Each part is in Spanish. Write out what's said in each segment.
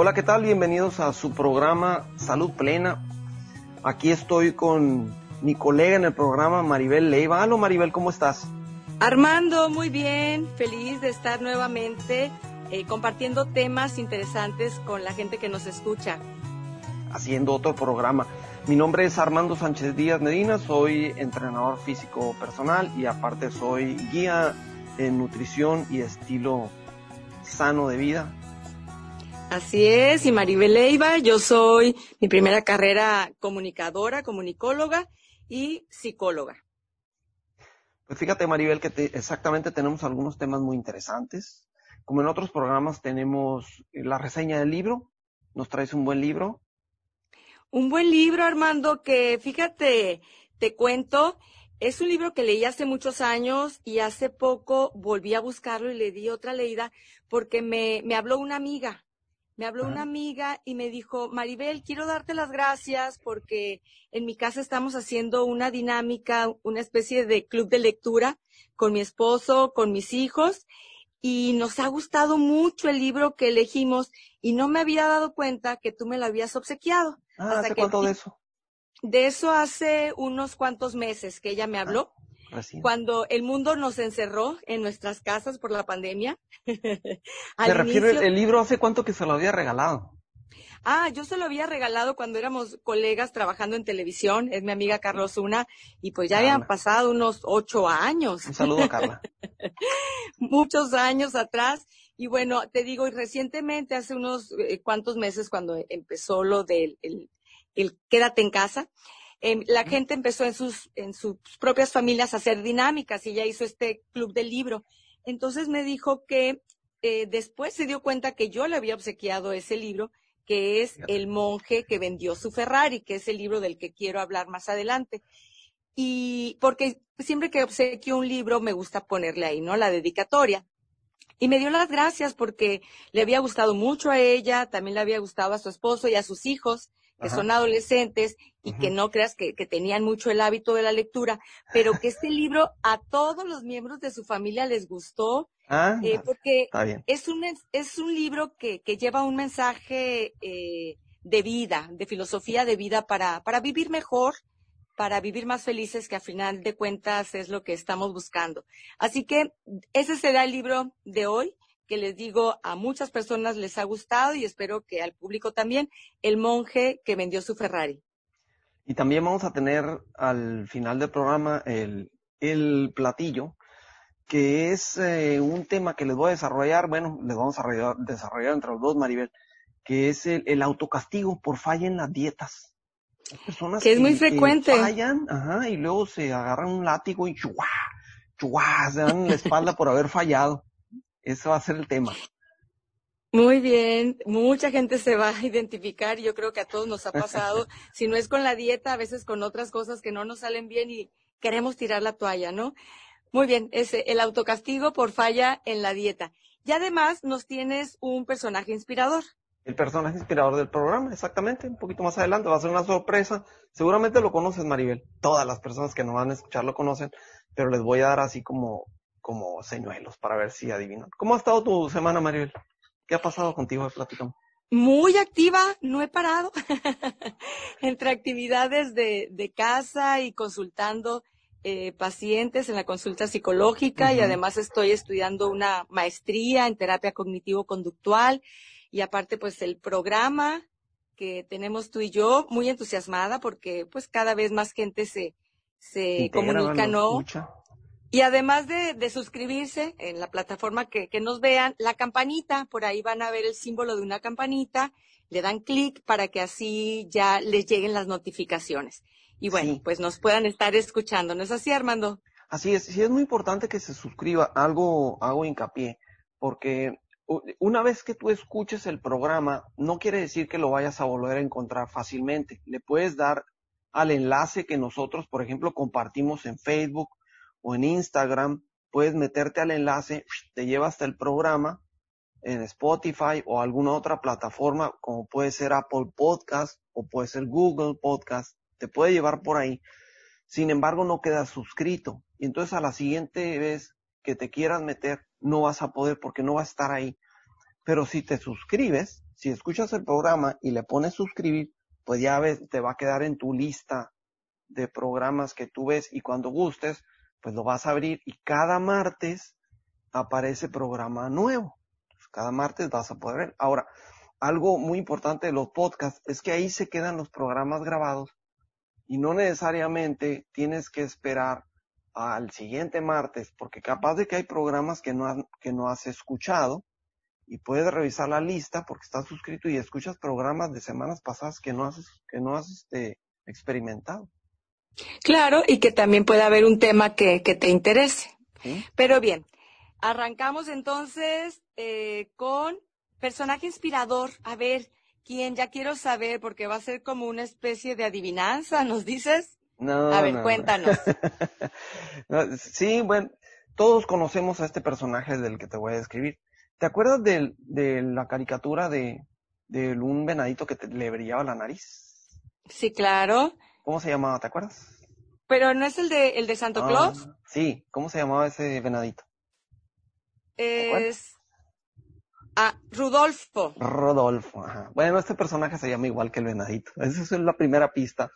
Hola, ¿qué tal? Bienvenidos a su programa Salud Plena. Aquí estoy con mi colega en el programa, Maribel Leiva. Hola, Maribel, ¿cómo estás? Armando, muy bien, feliz de estar nuevamente eh, compartiendo temas interesantes con la gente que nos escucha. Haciendo otro programa. Mi nombre es Armando Sánchez Díaz Medina, soy entrenador físico personal y aparte soy guía en nutrición y estilo sano de vida. Así es, y Maribel Leiva, yo soy mi primera carrera comunicadora, comunicóloga y psicóloga. Pues fíjate Maribel que exactamente tenemos algunos temas muy interesantes. Como en otros programas tenemos la reseña del libro, nos traes un buen libro. Un buen libro, Armando, que fíjate, te cuento, es un libro que leí hace muchos años y hace poco volví a buscarlo y le di otra leída porque me, me habló una amiga me habló una amiga y me dijo, Maribel, quiero darte las gracias porque en mi casa estamos haciendo una dinámica, una especie de club de lectura con mi esposo, con mis hijos, y nos ha gustado mucho el libro que elegimos y no me había dado cuenta que tú me lo habías obsequiado. Ah, ¿hace cuánto de eso? De eso hace unos cuantos meses que ella me habló. Cuando el mundo nos encerró en nuestras casas por la pandemia. Se refiere el libro hace cuánto que se lo había regalado. Ah, yo se lo había regalado cuando éramos colegas trabajando en televisión, es mi amiga Carlos Una, y pues ya habían pasado unos ocho años. Un saludo a Carla. Muchos años atrás. Y bueno, te digo, y recientemente, hace unos eh, cuantos meses, cuando empezó lo del el quédate en casa, Em, la gente empezó en sus, en sus propias familias a hacer dinámicas y ya hizo este club del libro. Entonces me dijo que eh, después se dio cuenta que yo le había obsequiado ese libro, que es El monje que vendió su Ferrari, que es el libro del que quiero hablar más adelante. Y porque siempre que obsequio un libro me gusta ponerle ahí, ¿no? La dedicatoria. Y me dio las gracias porque le había gustado mucho a ella, también le había gustado a su esposo y a sus hijos que son adolescentes y que no creas que, tenían mucho el hábito de la lectura, pero que este libro a todos los miembros de su familia les gustó, ah, eh, porque es un, es un libro que, que lleva un mensaje eh, de vida, de filosofía de vida para, para vivir mejor, para vivir más felices, que a final de cuentas es lo que estamos buscando. Así que ese será el libro de hoy que les digo a muchas personas les ha gustado y espero que al público también, el monje que vendió su Ferrari. Y también vamos a tener al final del programa el, el platillo, que es eh, un tema que les voy a desarrollar, bueno, les vamos a desarrollar, entre los dos, Maribel, que es el, autocastigo por falla en las dietas. personas que es muy frecuente. fallan, ajá, y luego se agarran un látigo y chuá, chuá, se dan la espalda por haber fallado. Eso va a ser el tema. Muy bien, mucha gente se va a identificar, yo creo que a todos nos ha pasado, si no es con la dieta, a veces con otras cosas que no nos salen bien y queremos tirar la toalla, ¿no? Muy bien, ese, el autocastigo por falla en la dieta. Y además nos tienes un personaje inspirador. El personaje inspirador del programa, exactamente, un poquito más adelante, va a ser una sorpresa. Seguramente lo conoces, Maribel. Todas las personas que nos van a escuchar lo conocen, pero les voy a dar así como como señuelos para ver si adivinan. ¿Cómo ha estado tu semana, Maribel? ¿Qué ha pasado contigo? Platicamos. Muy activa, no he parado. Entre actividades de, de, casa y consultando eh, pacientes en la consulta psicológica y además estoy estudiando una maestría en terapia cognitivo-conductual y aparte pues el programa que tenemos tú y yo, muy entusiasmada porque pues cada vez más gente se, se comunica, ¿no? Y además de, de, suscribirse en la plataforma que, que, nos vean, la campanita, por ahí van a ver el símbolo de una campanita, le dan clic para que así ya les lleguen las notificaciones. Y bueno, pues nos puedan estar escuchando. ¿No es así, Armando? Así es, sí es muy importante que se suscriba, algo hago hincapié, porque una vez que tú escuches el programa, no quiere decir que lo vayas a volver a encontrar fácilmente. Le puedes dar al enlace que nosotros, por ejemplo, compartimos en Facebook o en Instagram, puedes meterte al enlace, te lleva hasta el programa en Spotify o alguna otra plataforma, como puede ser Apple Podcast o puede ser Google Podcast, te puede llevar por ahí. Sin embargo, no quedas suscrito. Y entonces a la siguiente vez que te quieras meter, no vas a poder porque no va a estar ahí. Pero si te suscribes, si escuchas el programa y le pones suscribir, pues ya ves, te va a quedar en tu lista de programas que tú ves y cuando gustes, pues lo vas a abrir y cada martes aparece programa nuevo. cada martes vas a poder ver. Ahora, algo muy importante de los podcasts es que ahí se quedan los programas grabados y no necesariamente tienes que esperar al siguiente martes, porque capaz de que hay programas que no, que no has escuchado y puedes revisar la lista porque estás suscrito y escuchas programas de semanas pasadas que no has, que no has este, experimentado. Claro, y que también puede haber un tema que, que te interese. Pero bien, arrancamos entonces eh, con personaje inspirador. A ver, ¿quién? Ya quiero saber porque va a ser como una especie de adivinanza, ¿nos dices? No. A ver, cuéntanos. sí, bueno, todos conocemos a este personaje del que te voy a describir. ¿Te acuerdas de, de la caricatura de, de un venadito que te, le brillaba la nariz? Sí, claro. ¿Cómo se llamaba? ¿Te acuerdas? Pero no es el de, el de Santo Ah, Claus. Sí, ¿cómo se llamaba ese venadito? Es. Ah, Rudolfo. Rodolfo. Ajá. Bueno, este personaje se llama igual que el venadito. Esa es la primera pista.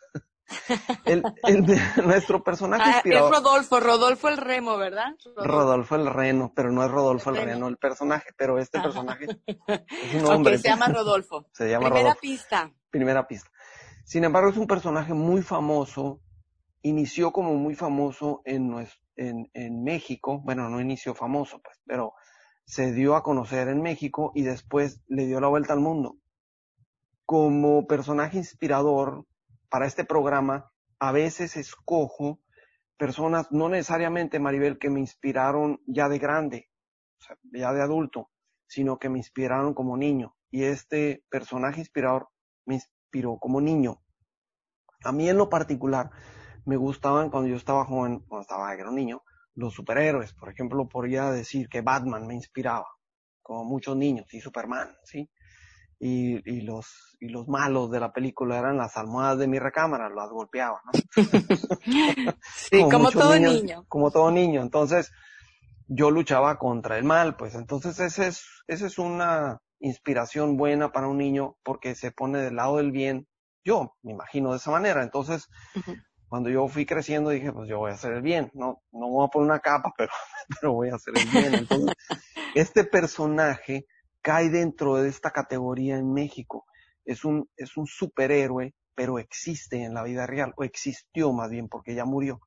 el, el de nuestro personaje Ah, es. Rodolfo, Rodolfo el remo, ¿verdad? Rodolfo el Reno, pero no es Rodolfo el Reno. El personaje, pero este personaje es un hombre. se llama Rodolfo. Se llama Primera Rodolfo. pista. Primera pista. Sin embargo, es un personaje muy famoso. Inició como muy famoso en, México. Bueno, no inició famoso, pues, pero se dio a conocer en México y después le dio la vuelta al mundo. Como personaje inspirador para este programa, a veces escojo personas, no necesariamente, Maribel, que me inspiraron ya de grande, ya de adulto, sino que me inspiraron como niño. Y este personaje inspirador me inspiró como niño. A mí en lo particular me gustaban cuando yo estaba joven, cuando estaba era un niño, los superhéroes. Por ejemplo, podría decir que Batman me inspiraba, como muchos niños, y Superman, ¿sí? Y, y los, y los malos de la película eran las almohadas de mi recámara, las golpeaba, ¿no? Sí, como, todo niños, niño. Como todo niño. Entonces, yo luchaba contra el mal, pues entonces ese es, esa es una inspiración buena para un niño porque se pone del lado del bien. Yo me imagino de esa manera. Entonces, cuando yo fui creciendo dije, pues yo voy a hacer el bien. No, no voy a poner una capa, pero, pero voy a hacer el bien. Entonces, este personaje cae dentro de esta categoría en México. Es un, es un superhéroe, pero existe en la vida real, o existió más bien porque ya murió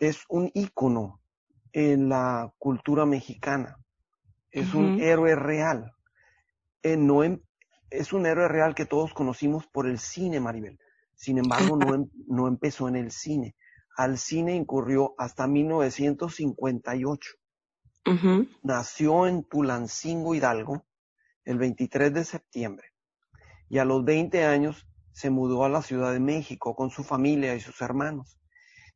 es un ícono en la cultura mexicana. Es un héroe real. Eh, no em- es un héroe real que todos conocimos por el cine, Maribel. Sin embargo, no, em- no empezó en el cine. Al cine incurrió hasta 1958. Ujú. Nació en Tulancingo, Hidalgo, el 23 de septiembre. Y a los 20 años se mudó a la Ciudad de México con su familia y sus hermanos.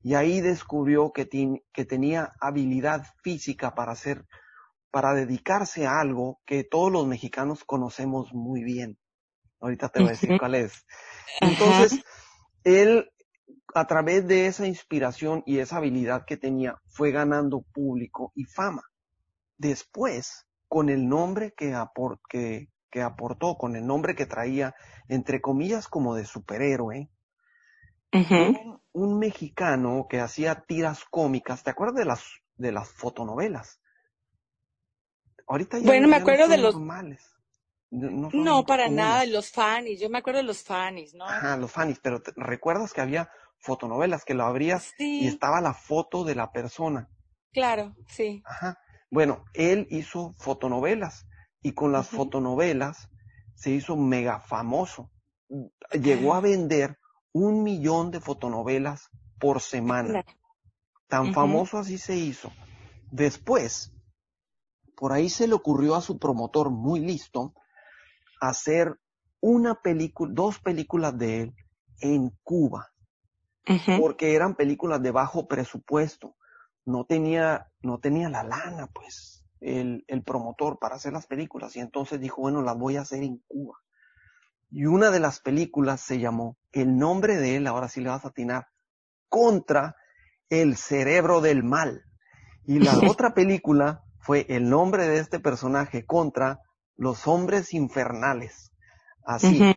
Y ahí descubrió que, que tenía habilidad física para hacer, para dedicarse a algo que todos los mexicanos conocemos muy bien. Ahorita te voy a decir cuál es. Entonces, él, a través de esa inspiración y esa habilidad que tenía, fue ganando público y fama. Después, con el nombre que, apor- que, que aportó, con el nombre que traía, entre comillas, como de superhéroe, un, un mexicano que hacía tiras cómicas, ¿te acuerdas de las, de las fotonovelas? Ahorita ya, Bueno, no- me no acuerdo de son los- normales. No, para comunes. nada, los fanis. Yo me acuerdo de los fanis, ¿no? Ajá, los fanis, pero te- recuerdas que había fotonovelas que lo abrías y estaba la foto de la persona. claro, sí. Ajá. Bueno, él hizo fotonovelas y con las fotonovelas se hizo mega famoso. Llegó a vender un millón de fotonovelas por semana. Claro. Tan famoso así se hizo. Después, por ahí se le ocurrió a su promotor muy listo hacer una película, dos películas de él en Cuba, porque eran películas de bajo presupuesto. No tenía, no tenía la lana, pues, el, el promotor para hacer las películas. Y entonces dijo, bueno, las voy a hacer en Cuba. Y una de las películas se llamó, el nombre de él, ahora sí le vas a atinar, contra el cerebro del mal. Y la otra película fue el nombre de este personaje contra Los Hombres Infernales. Así.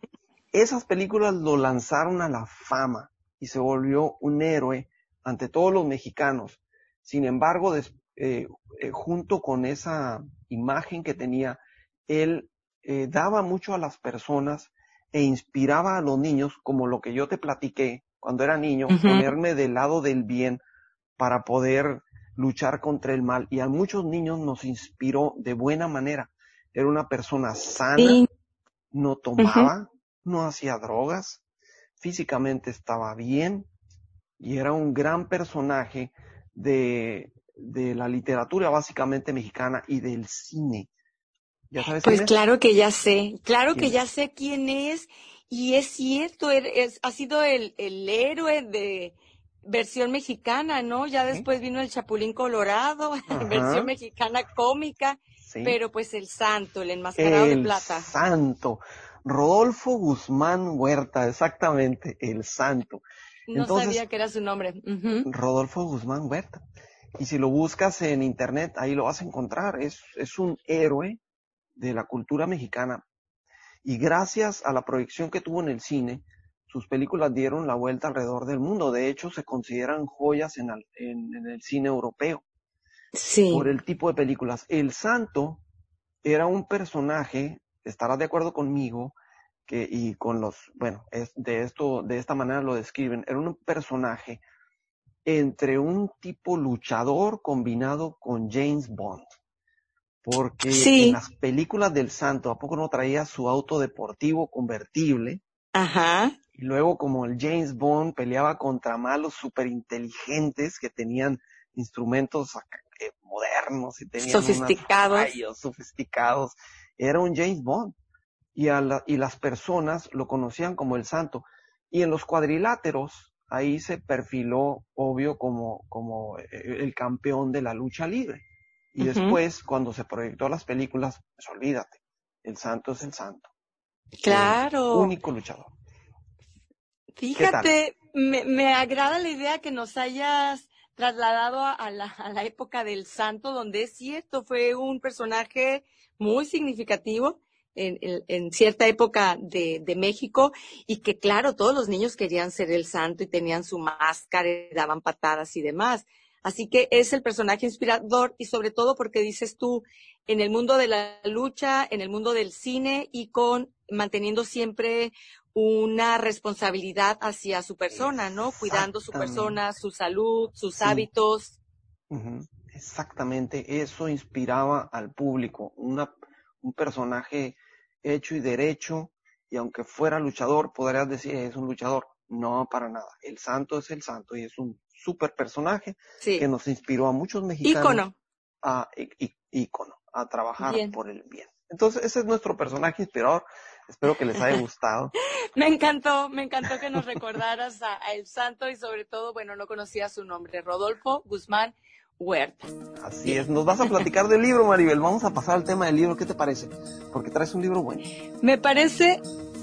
Esas películas lo lanzaron a la fama y se volvió un héroe ante todos los mexicanos. Sin embargo, eh, eh, junto con esa imagen que tenía, él eh, daba mucho a las personas e inspiraba a los niños, como lo que yo te platiqué cuando era niño, ponerme del lado del bien para poder luchar contra el mal. Y a muchos niños nos inspiró de buena manera. Era una persona sana, no tomaba, no hacía drogas, físicamente estaba bien y era un gran personaje de, de la literatura básicamente mexicana y del cine. ¿Ya sabes pues claro que ya sé, claro que ya sé quién es y es cierto, er, es, ha sido el, el héroe de versión mexicana, ¿no? Ya después vino el Chapulín Colorado, versión mexicana cómica, pero pues el santo, el enmascarado de plata. Santo. Rodolfo Guzmán Huerta, exactamente, el santo. No sabía que era su nombre. Rodolfo Guzmán Huerta. Y si lo buscas en internet, ahí lo vas a encontrar. Es, es un héroe de la cultura mexicana. Y gracias a la proyección que tuvo en el cine, sus películas dieron la vuelta alrededor del mundo. De hecho, se consideran joyas en, en el cine europeo. Sí. Por el tipo de películas. El Santo era un personaje estarás de acuerdo conmigo que, y con los, bueno, es de esto, de esta manera lo describen, era un personaje entre un tipo luchador combinado con James Bond. Porque en las películas del santo, ¿a poco no traía su auto deportivo convertible? Ajá. Y luego como el James Bond peleaba contra malos super inteligentes que tenían instrumentos eh, modernos y tenían sofisticados. sofisticados era un James Bond y, y las personas lo conocían como el santo. Y en los cuadriláteros, ahí se perfiló, obvio, como, como eh, el campeón de la lucha libre. Y después, cuando se proyectó las películas, pues olvídate, el santo es el santo. Claro. único luchador. Fíjate, me, me, agrada la idea que nos hayas trasladado a la, a la época del santo, donde es cierto, fue un personaje muy significativo en, en, cierta época de, de, México y que claro, todos los niños querían ser el santo y tenían su máscara y daban patadas y demás. Así que es el personaje inspirador y sobre todo porque dices tú, en el mundo de la lucha, en el mundo del cine y con manteniendo siempre una responsabilidad hacia su persona, ¿no? Cuidando su persona, su salud, sus hábitos. Exactamente, eso inspiraba al público, una, un personaje hecho y derecho, y aunque fuera luchador, podrías decir es un luchador. No, para nada. El santo es el santo y es un super personaje que nos inspiró a muchos mexicanos. Ícono. A, ícono, a trabajar por el bien. Entonces, ese es nuestro personaje inspirador. Espero que les haya gustado. me encantó, me encantó que nos recordaras a, a, El Santo y sobre todo, bueno, no conocía su nombre, Rodolfo Guzmán Huerta. Así es, nos vas a platicar del libro, Maribel. Vamos a pasar al tema del libro, ¿qué te parece? Porque traes un libro bueno. Me parece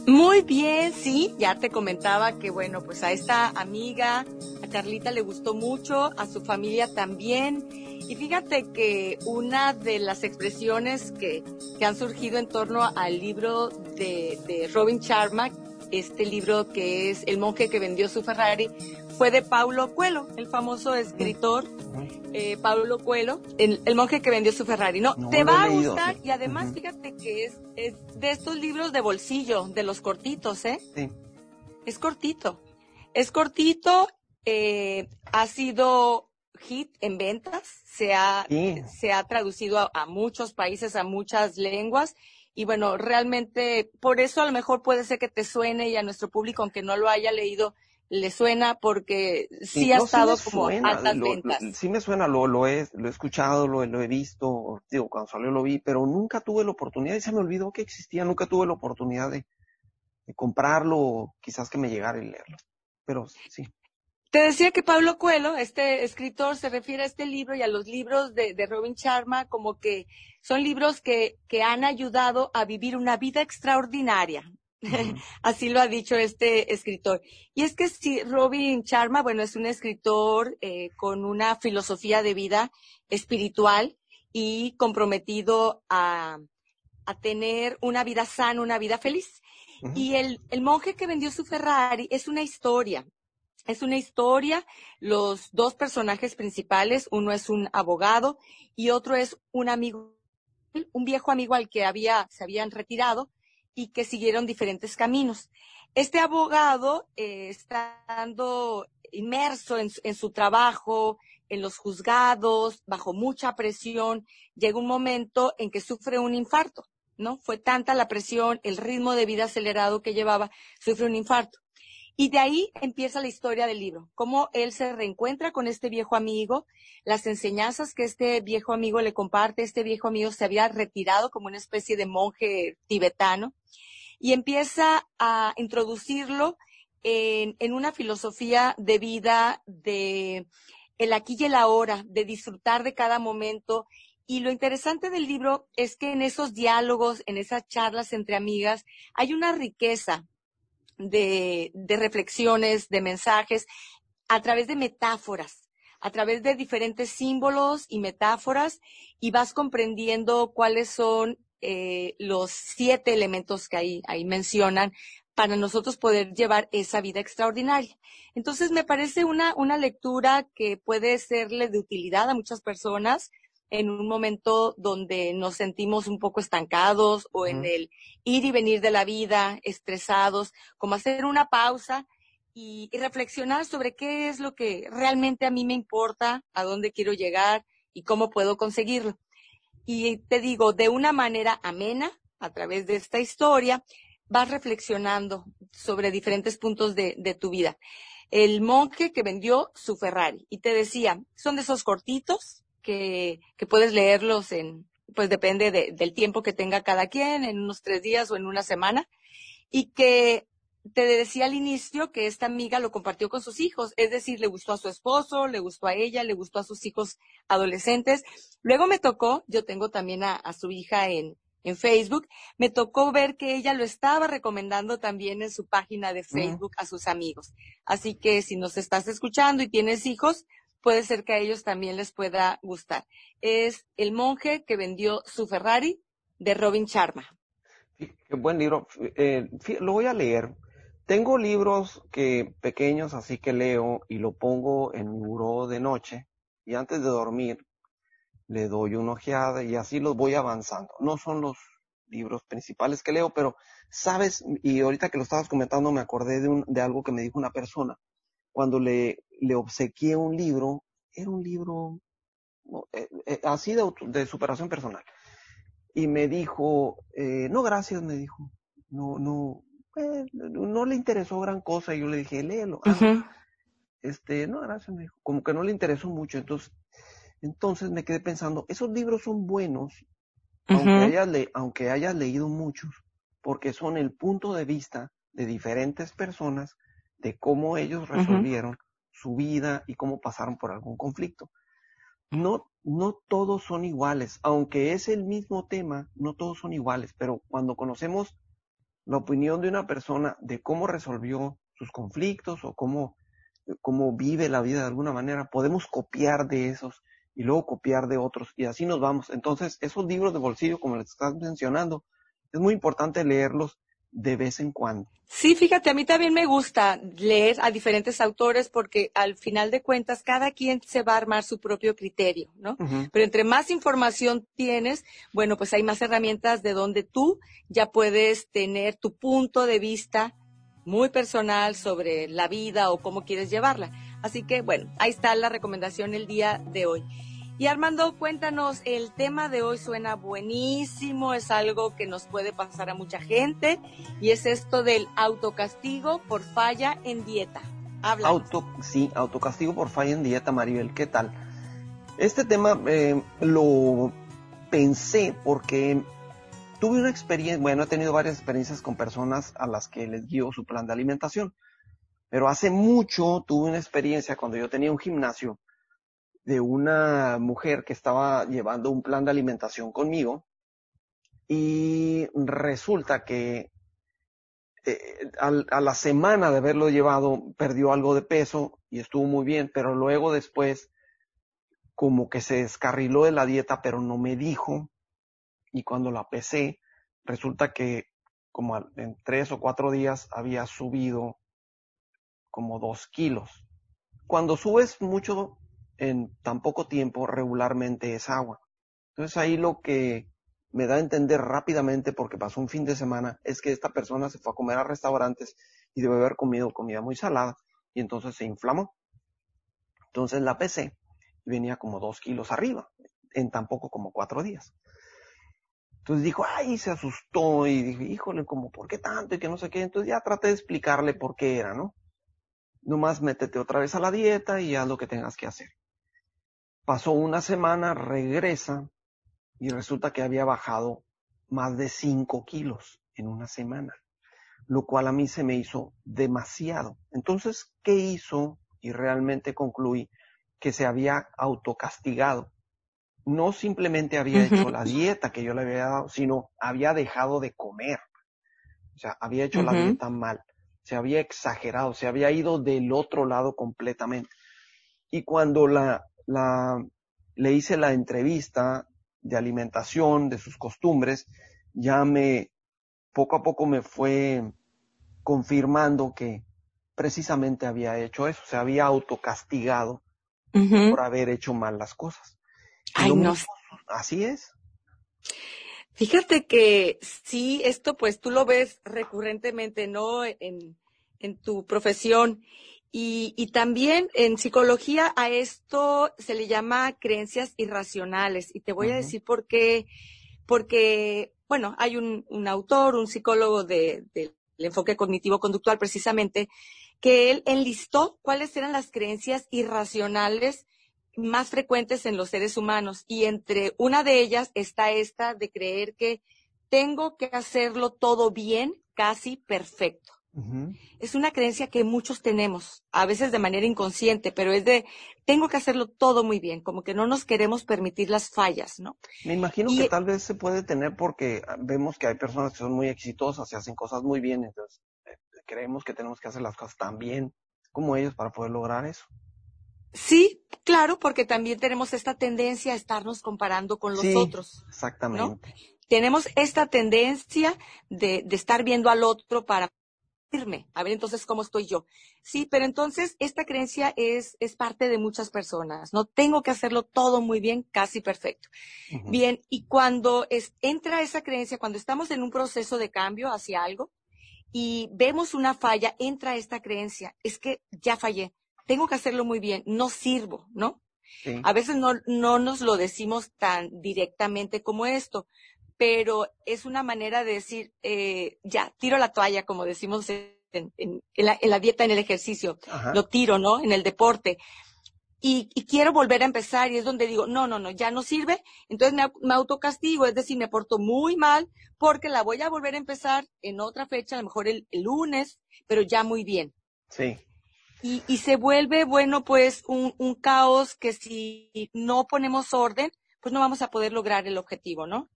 muy bien, sí. Ya te comentaba que, bueno, pues a esta amiga, a Carlita le gustó mucho, a su familia también. Y fíjate que una de las expresiones que, que han surgido en torno al libro de, de Robin Sharma, este libro que es El monje que vendió su Ferrari, fue de Paulo Coelho, el famoso escritor eh, Paulo Coelho, el, monje que vendió su Ferrari. No, te va a gustar y además fíjate que es, es, de estos libros de bolsillo, de los cortitos, ¿eh? Sí. Es cortito. Es cortito, eh, ha sido hit en ventas, se ha, se ha traducido a, a muchos países, a muchas lenguas y bueno, realmente por eso a lo mejor puede ser que te suene y a nuestro público, aunque no lo haya leído, le suena porque sí, ha estado como altas ventas. sí me suena, lo, lo, he, lo he escuchado, lo, lo he visto, digo, cuando salió lo vi, pero nunca tuve la oportunidad y se me olvidó que existía, nunca tuve la oportunidad de, de comprarlo, quizás que me llegara y leerlo. Pero sí. Te decía que Pablo Coelho, este escritor, se refiere a este libro y a los libros de, de Robin Sharma como que son libros que, que han ayudado a vivir una vida extraordinaria. Así lo ha dicho este escritor. Y es que si Robin Sharma, bueno, es un escritor eh, con una filosofía de vida espiritual y comprometido a, a tener una vida sana, una vida feliz. Y el, el monje que vendió su Ferrari es una historia. Es una historia, los dos personajes principales, uno es un abogado y otro es un amigo, un viejo amigo al que había, se habían retirado y que siguieron diferentes caminos. Este abogado eh, estando inmerso en, en su trabajo, en los juzgados, bajo mucha presión, llega un momento en que sufre un infarto, ¿no? Fue tanta la presión, el ritmo de vida acelerado que llevaba, sufre un infarto. Y de ahí empieza la historia del libro, cómo él se reencuentra con este viejo amigo, las enseñanzas que este viejo amigo le comparte, este viejo amigo se había retirado como una especie de monje tibetano y empieza a introducirlo en, una filosofía de vida de el aquí y el ahora, de disfrutar de cada momento. Y lo interesante del libro es que en esos diálogos, en esas charlas entre amigas, hay una riqueza de, de reflexiones, de mensajes, a través de metáforas, a través de diferentes símbolos y metáforas, y vas comprendiendo cuáles son eh, los siete elementos que ahí, ahí mencionan para nosotros poder llevar esa vida extraordinaria. Entonces, me parece una, una lectura que puede serle de utilidad a muchas personas en un momento donde nos sentimos un poco estancados o en el ir y venir de la vida, estresados, como hacer una pausa y, y, reflexionar sobre qué es lo que realmente a mí me importa, a dónde quiero llegar y cómo puedo conseguirlo. Y te digo, de una manera amena, a través de esta historia, vas reflexionando sobre diferentes puntos de, de tu vida. El monje que vendió su Ferrari y te decía, son de esos cortitos que, que puedes leerlos en, pues depende de, del tiempo que tenga cada quien, en unos tres días o en una semana, y que te decía al inicio que esta amiga lo compartió con sus hijos, es decir, le gustó a su esposo, le gustó a ella, le gustó a sus hijos adolescentes. Luego me tocó, yo tengo también a, a su hija en, en Facebook, me tocó ver que ella lo estaba recomendando también en su página de Facebook a sus amigos. Así que si nos estás escuchando y tienes hijos, puede ser que a ellos también les pueda gustar. Es El monje que vendió su Ferrari de Robin Sharma. Qué buen libro. Eh, lo voy a leer. Tengo libros que pequeños, así que leo y lo pongo en mi buró de noche y antes de dormir le doy una ojeada y así los voy avanzando. No son los libros principales que leo, pero sabes, y ahorita que lo estabas comentando me acordé de, un, de algo que me dijo una persona. Cuando le, le obsequié un libro, era un libro eh, eh, así de, de, superación personal. Y me dijo, eh, no, gracias, me dijo. No, no, eh, no le interesó gran cosa. Y yo le dije, léelo. Uh -huh. Este, no, gracias, me dijo. Como que no le interesó mucho. Entonces, entonces me quedé pensando, esos libros son buenos, uh -huh. aunque, hayas le aunque hayas leído muchos, porque son el punto de vista de diferentes personas de cómo ellos resolvieron uh -huh. Su vida y cómo pasaron por algún conflicto. No, no todos son iguales, aunque es el mismo tema, no todos son iguales, pero cuando conocemos la opinión de una persona de cómo resolvió sus conflictos o cómo, cómo vive la vida de alguna manera, podemos copiar de esos y luego copiar de otros y así nos vamos. Entonces, esos libros de bolsillo, como les estás mencionando, es muy importante leerlos de vez en cuando. Sí, fíjate, a mí también me gusta leer a diferentes autores porque al final de cuentas cada quien se va a armar su propio criterio, ¿no? Uh -huh. Pero entre más información tienes, bueno, pues hay más herramientas de donde tú ya puedes tener tu punto de vista muy personal sobre la vida o cómo quieres llevarla. Así que, bueno, ahí está la recomendación el día de hoy. Y Armando, cuéntanos, el tema de hoy suena buenísimo, es algo que nos puede pasar a mucha gente y es esto del autocastigo por falla en dieta. Habla. Auto, sí, autocastigo por falla en dieta, Maribel, ¿qué tal? Este tema eh, lo pensé porque tuve una experiencia, bueno, he tenido varias experiencias con personas a las que les guío su plan de alimentación, pero hace mucho tuve una experiencia cuando yo tenía un gimnasio de una mujer que estaba llevando un plan de alimentación conmigo y resulta que eh, a, a, la semana de haberlo llevado perdió algo de peso y estuvo muy bien, pero luego después como que se descarriló de la dieta, pero no me dijo y cuando la pesé resulta que como en tres o cuatro días había subido como dos kilos. Cuando subes mucho en tan poco tiempo, regularmente es agua. Entonces ahí lo que me da a entender rápidamente, porque pasó un fin de semana, es que esta persona se fue a comer a restaurantes y debe haber comido comida muy salada y entonces se inflamó. Entonces la pesé y venía como dos kilos arriba, en tan poco como cuatro días. Entonces dijo, ay, se asustó y dije, híjole, como, ¿por qué tanto? Y que no sé qué. Entonces ya traté de explicarle por qué era, ¿no? Nomás métete otra vez a la dieta y haz lo que tengas que hacer. Pasó una semana, regresa y resulta que había bajado más de 5 kilos en una semana, lo cual a mí se me hizo demasiado. Entonces, ¿qué hizo? Y realmente concluí que se había autocastigado. No simplemente había hecho la dieta que yo le había dado, sino había dejado de comer. O sea, había hecho la dieta mal. Se había exagerado, se había ido del otro lado completamente. Y cuando la, la, le hice la entrevista, de alimentación, de sus costumbres, ya me, poco a poco me fue confirmando que precisamente había hecho eso, se había autocastigado por haber hecho mal las cosas. Ay, no. así es. Fíjate que sí, esto pues tú lo ves recurrentemente, ¿no? En, en tu profesión. Y, también en psicología a esto se le llama creencias irracionales. Y te voy a decir por qué. Porque, bueno, hay un, autor, un psicólogo del enfoque cognitivo-conductual precisamente, que él enlistó cuáles eran las creencias irracionales más frecuentes en los seres humanos. Y entre una de ellas está esta de creer que tengo que hacerlo todo bien, casi perfecto. Es una creencia que muchos tenemos, a veces de manera inconsciente, pero es de, tengo que hacerlo todo muy bien, como que no nos queremos permitir las fallas, ¿no? Me imagino que tal vez se puede tener porque vemos que hay personas que son muy exitosas y hacen cosas muy bien, entonces eh, creemos que tenemos que hacer las cosas tan bien como ellos para poder lograr eso. Sí, claro, porque también tenemos esta tendencia a estarnos comparando con los otros. Exactamente. Tenemos esta tendencia de, de estar viendo al otro para a ver entonces cómo estoy yo. Sí, pero entonces esta creencia es, es parte de muchas personas. No tengo que hacerlo todo muy bien, casi perfecto. Bien, y cuando entra esa creencia, cuando estamos en un proceso de cambio hacia algo y vemos una falla, entra esta creencia, es que ya fallé, tengo que hacerlo muy bien, no sirvo, ¿no? A veces no, no nos lo decimos tan directamente como esto, pero es una manera de decir, eh, ya, tiro la toalla, como decimos en, la, dieta, en el ejercicio, lo tiro, ¿no? En el deporte. Y, quiero volver a empezar y es donde digo, no, no, no, ya no sirve, entonces me, autocastigo, es decir, me porto muy mal porque la voy a volver a empezar en otra fecha, a lo mejor el, lunes, pero ya muy bien. Sí. Y, y se vuelve, bueno, pues un, un caos que si no ponemos orden, pues no vamos a poder lograr el objetivo, ¿no?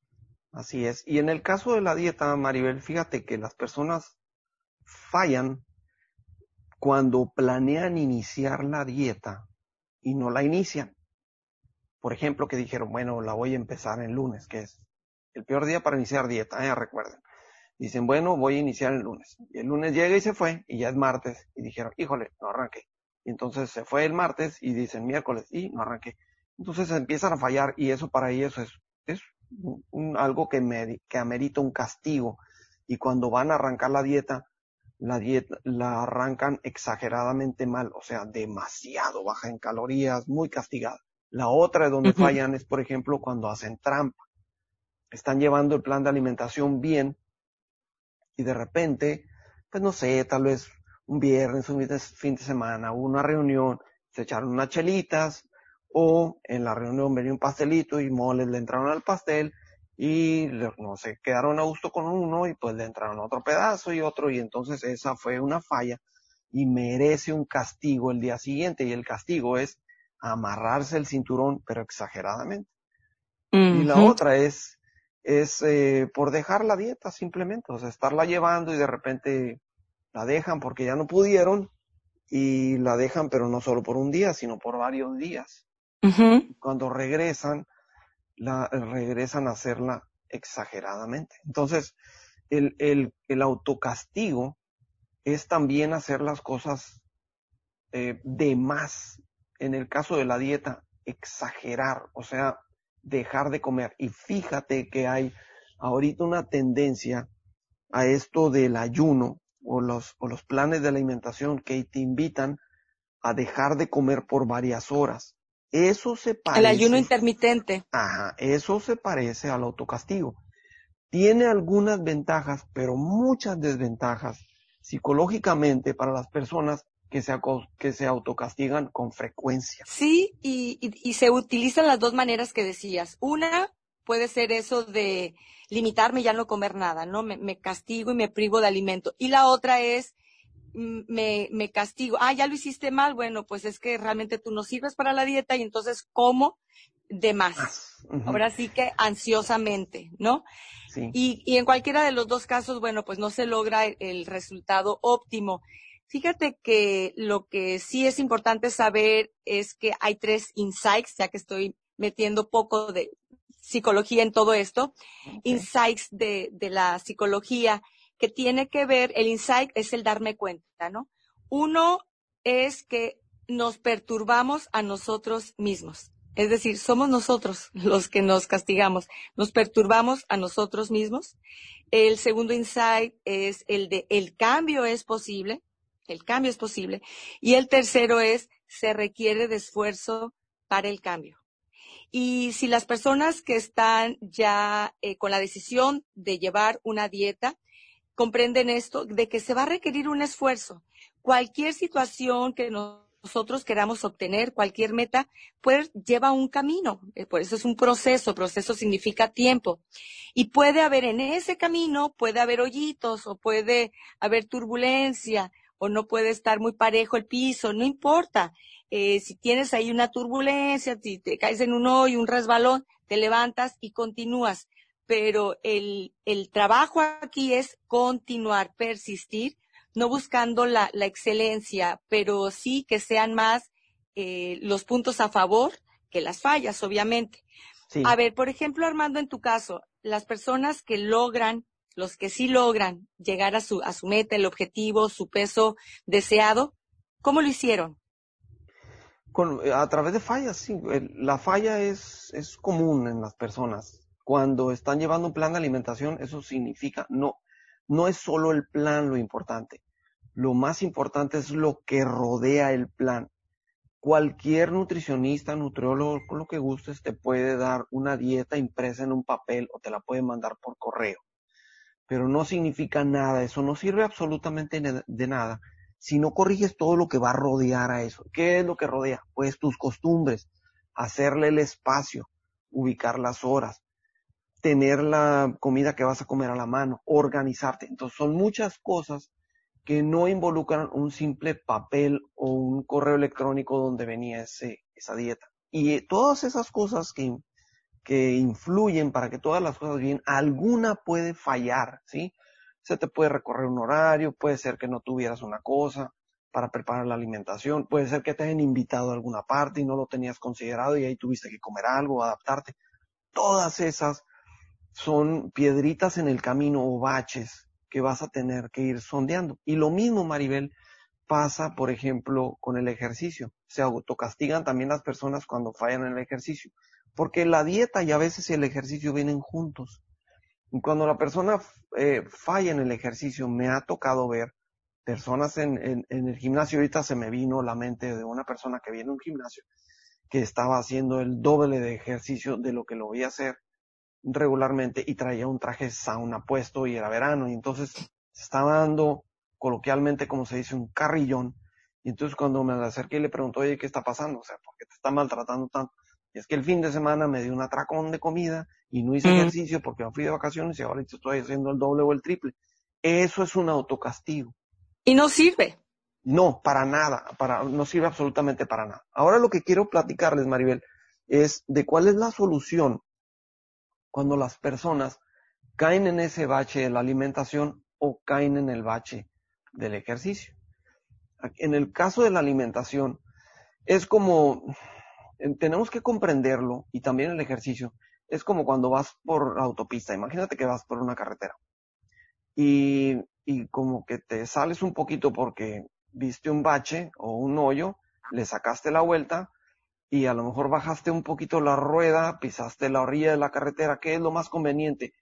Así es. Y en el caso de la dieta, Maribel, fíjate que las personas fallan cuando planean iniciar la dieta y no la inician. Por ejemplo, que dijeron, bueno, la voy a empezar el lunes, que es el peor día para iniciar dieta, ¿eh? recuerden. Dicen, bueno, voy a iniciar el lunes. Y el lunes llega y se fue, y ya es martes, y dijeron, híjole, no arranqué. Y entonces se fue el martes y dicen miércoles, y no arranqué. Entonces empiezan a fallar, y eso para ellos es, es un, algo que, me, que amerita un castigo. Y cuando van a arrancar la dieta, la dieta la arrancan exageradamente mal, o sea, demasiado baja en calorías, muy castigada. La otra de donde fallan es, por ejemplo, cuando hacen trampa. Están llevando el plan de alimentación bien y de repente, pues no sé, tal vez un viernes, un fin de semana, una reunión, se echaron unas chelitas, o en la reunión venía un pastelito y moles le entraron al pastel y no se quedaron a gusto con uno y pues le entraron otro pedazo y otro y entonces esa fue una falla y merece un castigo el día siguiente y el castigo es amarrarse el cinturón pero exageradamente. Y la otra es, es eh, por dejar la dieta simplemente, o sea, estarla llevando y de repente la dejan porque ya no pudieron y la dejan pero no solo por un día, sino por varios días. Cuando regresan, la, regresan a hacerla exageradamente. Entonces, el, el, el autocastigo es también hacer las cosas eh, de más. En el caso de la dieta, exagerar, o sea, dejar de comer. Y fíjate que hay ahorita una tendencia a esto del ayuno o los, o los planes de alimentación que te invitan a dejar de comer por varias horas. Eso se parece. El ayuno intermitente. Ajá, eso se parece al autocastigo. Tiene algunas ventajas, pero muchas desventajas psicológicamente para las personas que se, que se autocastigan con frecuencia. Sí, y, y, se utilizan las dos maneras que decías. Una puede ser eso de limitarme y ya no comer nada, ¿no? Me, me, castigo y me privo de alimento. Y la otra es me, me castigo. Ah, ya lo hiciste mal. Bueno, pues es que realmente tú no sirves para la dieta y entonces como de más. Ahora sí que ansiosamente, ¿no? Sí. Y, y en cualquiera de los dos casos, bueno, pues no se logra el resultado óptimo. Fíjate que lo que sí es importante saber es que hay tres insights, ya que estoy metiendo poco de psicología en todo esto, insights de, de la psicología que tiene que ver, el insight es el darme cuenta, ¿no? Uno es que nos perturbamos a nosotros mismos. Es decir, somos nosotros los que nos castigamos, nos perturbamos a nosotros mismos. El segundo insight es el de el cambio es posible el cambio es posible. Y el tercero es, se requiere de esfuerzo para el cambio. Y si las personas que están ya eh, con la decisión de llevar una dieta comprenden esto, de que se va a requerir un esfuerzo. Cualquier situación que nosotros queramos obtener, cualquier meta, pues lleva un camino. Eh, por eso es un proceso. Proceso significa tiempo. Y puede haber en ese camino, puede haber hoyitos o puede haber turbulencia o no puede estar muy parejo el piso, no importa. Eh, si tienes ahí una turbulencia, si te caes en un hoyo, un resbalón, te levantas y continúas. Pero el, el trabajo aquí es continuar, persistir, no buscando la, la excelencia, pero sí que sean más eh, los puntos a favor que las fallas, obviamente. A ver, por ejemplo, Armando, en tu caso, las personas que logran los que sí logran llegar a su, a su meta, el objetivo, su peso deseado, ¿cómo lo hicieron? a través de fallas, sí. La falla es, es común en las personas. Cuando están llevando un plan de alimentación, eso significa, no, no es solo el plan lo importante. Lo más importante es lo que rodea el plan. Cualquier nutricionista, nutriólogo, lo que gustes, te puede dar una dieta impresa en un papel o te la puede mandar por correo pero no significa nada, eso no sirve absolutamente de nada si no corriges todo lo que va a rodear a eso. ¿Qué es lo que rodea? Pues tus costumbres, hacerle el espacio, ubicar las horas, tener la comida que vas a comer a la mano, organizarte. Entonces son muchas cosas que no involucran un simple papel o un correo electrónico donde venía ese, esa dieta. Y todas esas cosas que que influyen para que todas las cosas bien, alguna puede fallar, ¿sí? Se te puede recorrer un horario, puede ser que no tuvieras una cosa para preparar la alimentación, puede ser que te hayan invitado a alguna parte y no lo tenías considerado y ahí tuviste que comer algo, adaptarte. Todas esas son piedritas en el camino o baches que vas a tener que ir sondeando. Y lo mismo, Maribel, pasa, por ejemplo, con el ejercicio. Se autocastigan también las personas cuando fallan en el ejercicio porque la dieta y a veces el ejercicio vienen juntos. Y cuando la persona eh, falla en el ejercicio, me ha tocado ver personas en, el gimnasio, ahorita se me vino la mente de una persona que viene a un gimnasio, que estaba haciendo el doble de ejercicio de lo que lo voy a hacer regularmente y traía un traje sauna puesto y era verano y entonces se estaba dando coloquialmente como se dice un carrillón y entonces cuando me acerqué y le pregunto oye qué está pasando o sea por qué te está maltratando tanto y es que el fin de semana me dio un atracón de comida y no hice mm. ejercicio porque me fui de vacaciones y ahora estoy haciendo el doble o el triple. Eso es un autocastigo. Y no sirve. No, para nada, para, no sirve absolutamente para nada. Ahora lo que quiero platicarles, Maribel, es de cuál es la solución cuando las personas caen en ese bache de la alimentación o caen en el bache del ejercicio. En el caso de la alimentación, es como, tenemos que comprenderlo y también el ejercicio, es como cuando vas por autopista. Imagínate que vas por una carretera y, y como que te sales un poquito porque viste un bache o un hoyo, le sacaste la vuelta y a lo mejor bajaste un poquito la rueda, pisaste la orilla de la carretera. ¿Qué es lo más conveniente?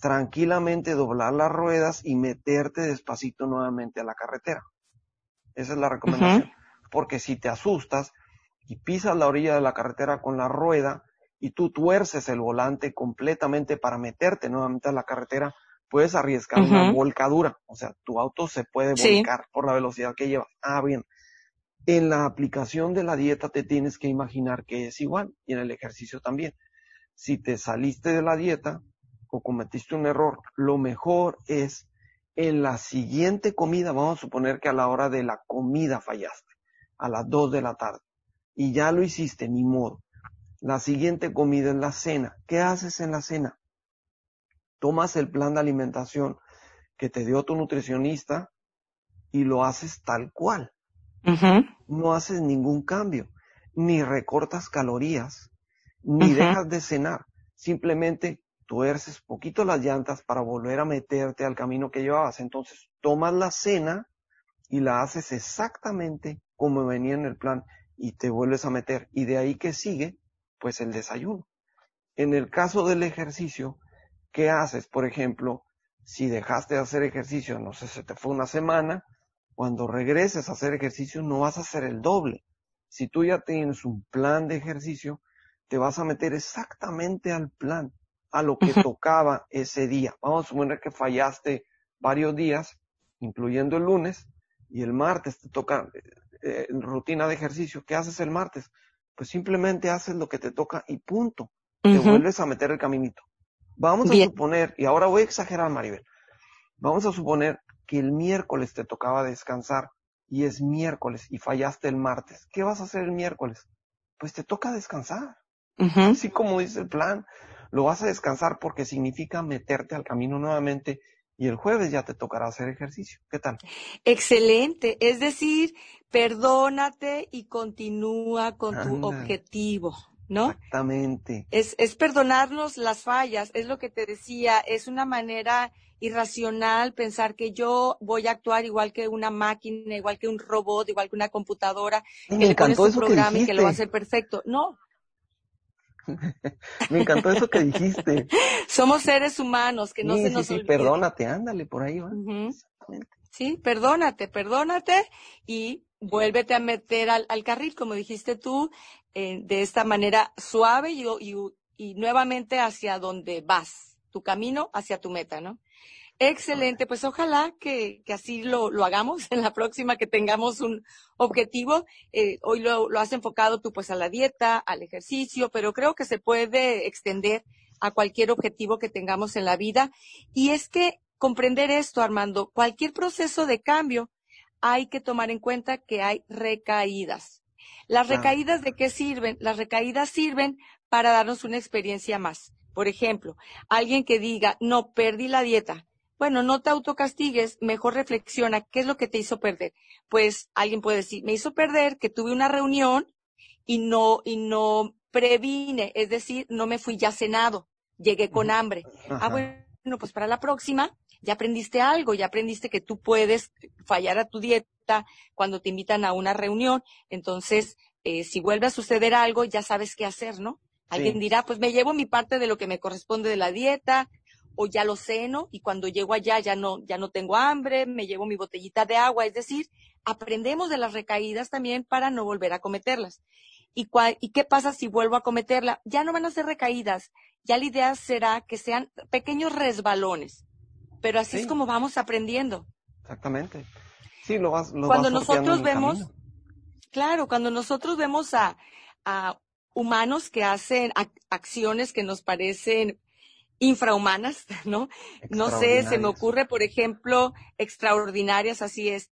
Tranquilamente doblar las ruedas y meterte despacito nuevamente a la carretera. Esa es la recomendación. Porque si te asustas y pisas la orilla de la carretera con la rueda y tú tuerces el volante completamente para meterte nuevamente a la carretera, puedes arriesgar una volcadura. O sea, tu auto se puede volcar por la velocidad que lleva. Ah, bien. En la aplicación de la dieta te tienes que imaginar que es igual y en el ejercicio también. Si te saliste de la dieta o cometiste un error, lo mejor es en la siguiente comida, vamos a suponer que a la hora de la comida fallaste, a las 2 de la tarde, y ya lo hiciste, ni modo. La siguiente comida es la cena. ¿Qué haces en la cena? tomas el plan de alimentación que te dio tu nutricionista y lo haces tal cual. No haces ningún cambio, ni recortas calorías, ni dejas de cenar. Simplemente tuerces poquito las llantas para volver a meterte al camino que llevabas. Entonces, tomas la cena y la haces exactamente como venía en el plan y te vuelves a meter. Y de ahí que sigue, pues el desayuno. En el caso del ejercicio, ¿Qué haces? Por ejemplo, si dejaste de hacer ejercicio, no sé, se te fue una semana, cuando regreses a hacer ejercicio no vas a hacer el doble. Si tú ya tienes un plan de ejercicio, te vas a meter exactamente al plan, a lo que tocaba ese día. Vamos a suponer que fallaste varios días, incluyendo el lunes, y el martes te toca eh, rutina de ejercicio. ¿Qué haces el martes? Pues simplemente haces lo que te toca y punto. Te vuelves a meter el caminito. Vamos a suponer, y ahora voy a exagerar, Maribel, vamos a suponer que el miércoles te tocaba descansar y es miércoles y fallaste el martes. ¿Qué vas a hacer el miércoles? Pues te toca descansar. Así como dice el plan, lo vas a descansar porque significa meterte al camino nuevamente y el jueves ya te tocará hacer ejercicio. ¿Qué tal? Excelente. Es decir, perdónate y continúa con tu objetivo. ¿No? Exactamente. Es, es perdonarnos las fallas, es lo que te decía, es una manera irracional pensar que yo voy a actuar igual que una máquina, igual que un robot, igual que una computadora, que le pones un programa y que lo va a hacer perfecto. No. Me encantó eso que dijiste. Somos seres humanos, que no se nos sí, perdónate, ándale, por ahí va. Sí, perdónate, perdónate y vuélvete a meter al, al carril, como dijiste tú, eh, de esta manera suave y, y, nuevamente hacia donde vas, tu camino hacia tu meta, ¿no? Excelente, pues ojalá que, que así lo, lo, hagamos en la próxima, que tengamos un objetivo. Eh, hoy lo, lo, has enfocado tú pues a la dieta, al ejercicio, pero creo que se puede extender a cualquier objetivo que tengamos en la vida. Y es que comprender esto, Armando, cualquier proceso de cambio hay que tomar en cuenta que hay recaídas. ¿Las recaídas de qué sirven? Las recaídas sirven para darnos una experiencia más. Por ejemplo, alguien que diga, no, perdí la dieta. Bueno, no te autocastigues, mejor reflexiona, ¿qué es lo que te hizo perder? Pues alguien puede decir, me hizo perder que tuve una reunión y no, y no previne, es decir, no me fui ya cenado, llegué con hambre. Ah, bueno, pues para la próxima ya aprendiste algo, ya aprendiste que tú puedes fallar a tu dieta cuando te invitan a una reunión. Entonces, eh, si vuelve a suceder algo, ya sabes qué hacer, ¿no? Alguien dirá, pues me llevo mi parte de lo que me corresponde de la dieta, o ya lo ceno, y cuando llego allá ya no, ya no tengo hambre, me llevo mi botellita de agua. Es decir, aprendemos de las recaídas también para no volver a cometerlas. ¿Y, ¿Y qué pasa si vuelvo a cometerla? Ya no van a ser recaídas, ya la idea será que sean pequeños resbalones pero así es como vamos aprendiendo. Exactamente. Sí, lo vas, lo Cuando nosotros vemos, claro, cuando nosotros vemos a, a humanos que hacen acciones que nos parecen infrahumanas, ¿no? No sé, se me ocurre, por ejemplo, extraordinarias, así es.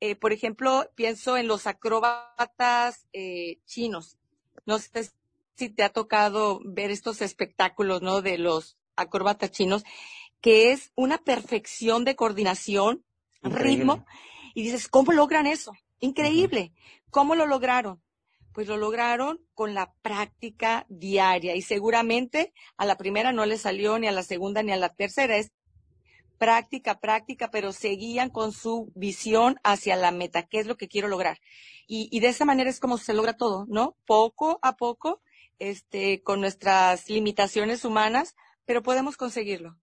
Eh, por ejemplo, pienso en los acróbatas eh, chinos. No sé si te ha tocado ver estos espectáculos, ¿no? De los acróbatas chinos que es una perfección de coordinación, ritmo, y dices, ¿cómo logran eso? Increíble. ¿Cómo lo lograron? pues lo lograron con la práctica diaria y seguramente a la primera no le salió ni a la segunda ni a la tercera. Es práctica, práctica, pero seguían con su visión hacia la meta, qué es lo que quiero lograr. Y, y de esa manera es como se logra todo, ¿no? Poco a poco, este, con nuestras limitaciones humanas, pero podemos conseguirlo.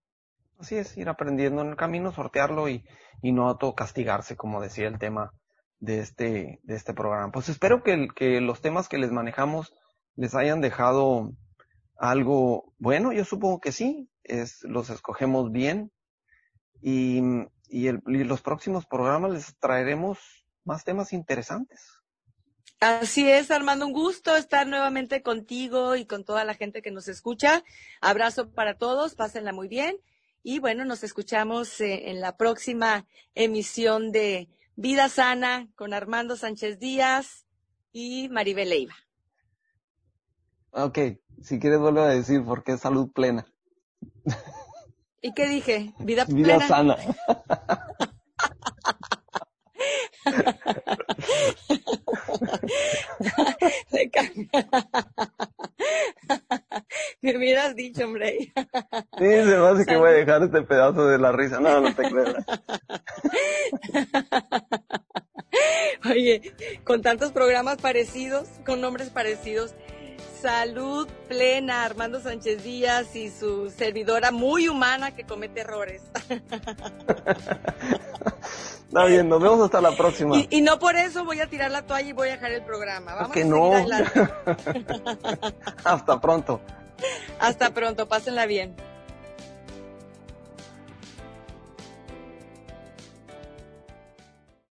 Así es, ir aprendiendo en el camino, sortearlo y, y no autocastigarse, como decía el tema de este, de este programa. Pues espero que, que los temas que les manejamos les hayan dejado algo bueno. Yo supongo que sí, es, los escogemos bien y, y, el, y los próximos programas les traeremos más temas interesantes. Así es, Armando, un gusto estar nuevamente contigo y con toda la gente que nos escucha. Abrazo para todos, pásenla muy bien. Y bueno, nos escuchamos eh, en la próxima emisión de Vida Sana con Armando Sánchez Díaz y Maribel Leiva. Ok, si quieres vuelvo a decir porque es salud plena. ¿Y qué dije? Vida, Vida plena. sana. Me hubieras dicho, hombre. Sí, se me hace que voy a dejar este pedazo de la risa. No, no te creas. Oye, con tantos programas parecidos, con nombres parecidos, Salud Plena, Armando Sánchez Díaz y su servidora muy humana que comete errores. Está bien, nos vemos hasta la próxima. Y, y, no por eso voy a tirar la toalla y voy a dejar el programa. Vamos que a no. adelante. hasta pronto. Hasta pronto, pásenla bien.